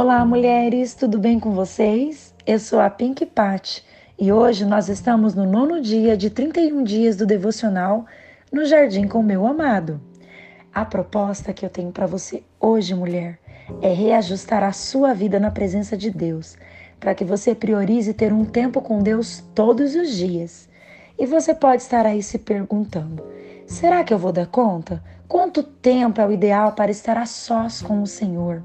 Olá, mulheres, tudo bem com vocês? Eu sou a Pink Pat e hoje nós estamos no nono dia de 31 dias do devocional no Jardim com Meu Amado. A proposta que eu tenho para você hoje, mulher, é reajustar a sua vida na presença de Deus, para que você priorize ter um tempo com Deus todos os dias. E você pode estar aí se perguntando: será que eu vou dar conta? Quanto tempo é o ideal para estar a sós com o Senhor?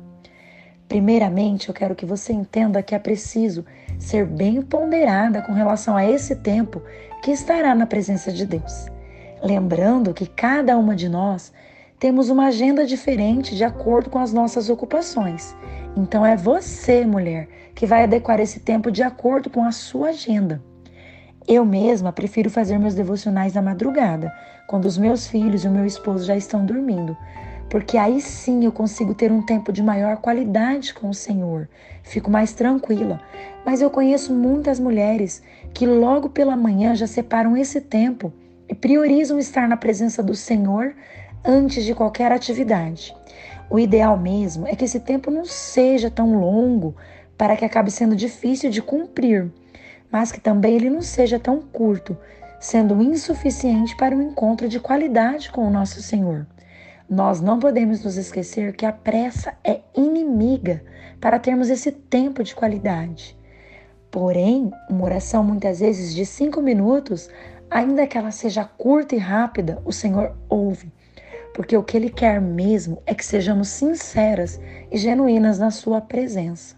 Primeiramente, eu quero que você entenda que é preciso ser bem ponderada com relação a esse tempo que estará na presença de Deus. Lembrando que cada uma de nós temos uma agenda diferente de acordo com as nossas ocupações. Então é você, mulher, que vai adequar esse tempo de acordo com a sua agenda. Eu mesma prefiro fazer meus devocionais na madrugada, quando os meus filhos e o meu esposo já estão dormindo, porque aí sim eu consigo ter um tempo de maior qualidade com o Senhor. Fico mais tranquila. Mas eu conheço muitas mulheres que logo pela manhã já separam esse tempo e priorizam estar na presença do Senhor antes de qualquer atividade. O ideal mesmo é que esse tempo não seja tão longo para que acabe sendo difícil de cumprir, mas que também ele não seja tão curto, sendo insuficiente para um encontro de qualidade com o nosso Senhor. Nós não podemos nos esquecer que a pressa é inimiga para termos esse tempo de qualidade. Porém, uma oração muitas vezes de cinco minutos, ainda que ela seja curta e rápida, o Senhor ouve, porque o que Ele quer mesmo é que sejamos sinceras e genuínas na Sua presença.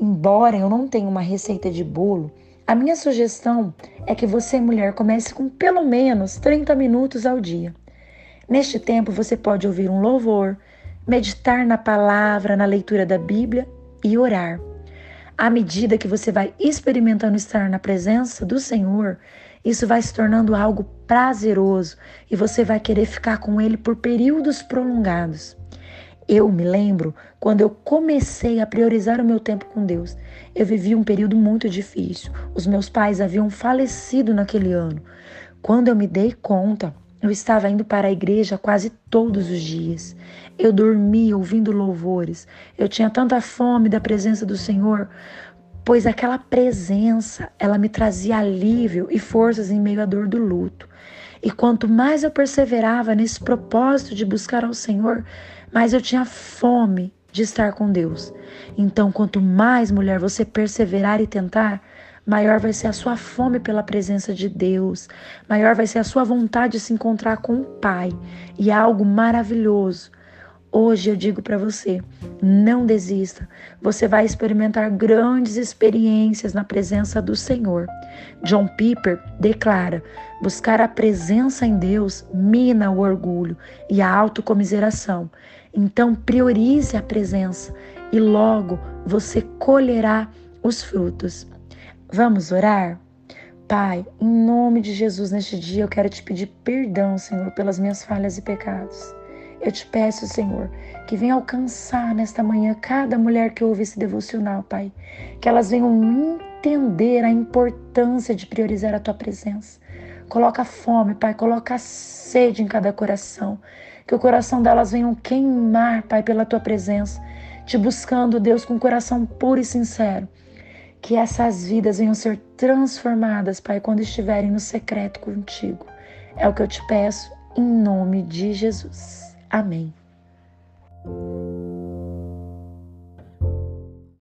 Embora eu não tenha uma receita de bolo, a minha sugestão é que você, mulher, comece com pelo menos 30 minutos ao dia. Neste tempo você pode ouvir um louvor, meditar na palavra, na leitura da Bíblia e orar. À medida que você vai experimentando estar na presença do Senhor, isso vai se tornando algo prazeroso e você vai querer ficar com Ele por períodos prolongados. Eu me lembro quando eu comecei a priorizar o meu tempo com Deus. Eu vivi um período muito difícil. Os meus pais haviam falecido naquele ano. Quando eu me dei conta, eu estava indo para a igreja quase todos os dias. Eu dormia ouvindo louvores. Eu tinha tanta fome da presença do Senhor, pois aquela presença, ela me trazia alívio e forças em meio à dor do luto. E quanto mais eu perseverava nesse propósito de buscar ao Senhor, mais eu tinha fome de estar com Deus. Então, quanto mais mulher você perseverar e tentar, maior vai ser a sua fome pela presença de Deus, maior vai ser a sua vontade de se encontrar com o Pai. E é algo maravilhoso. Hoje eu digo para você, não desista. Você vai experimentar grandes experiências na presença do Senhor. John Piper declara: buscar a presença em Deus mina o orgulho e a autocomiseração. Então priorize a presença e logo você colherá os frutos. Vamos orar? Pai, em nome de Jesus, neste dia eu quero te pedir perdão, Senhor, pelas minhas falhas e pecados. Eu te peço, Senhor, que venha alcançar nesta manhã cada mulher que ouve esse devocional, Pai. Que elas venham entender a importância de priorizar a tua presença. Coloca fome, Pai, coloca sede em cada coração. Que o coração delas venham queimar, Pai, pela tua presença, te buscando, Deus, com um coração puro e sincero que essas vidas venham ser transformadas, Pai, quando estiverem no secreto contigo. É o que eu te peço em nome de Jesus. Amém.